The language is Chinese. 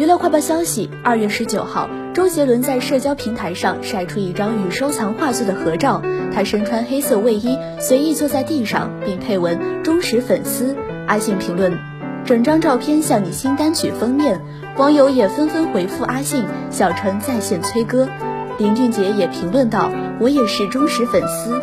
娱乐快报消息：二月十九号，周杰伦在社交平台上晒出一张与收藏画作的合照，他身穿黑色卫衣，随意坐在地上，并配文“忠实粉丝”。阿信评论：“整张照片像你新单曲封面。”网友也纷纷回复阿信：“小陈在线催歌。”林俊杰也评论道：“我也是忠实粉丝。”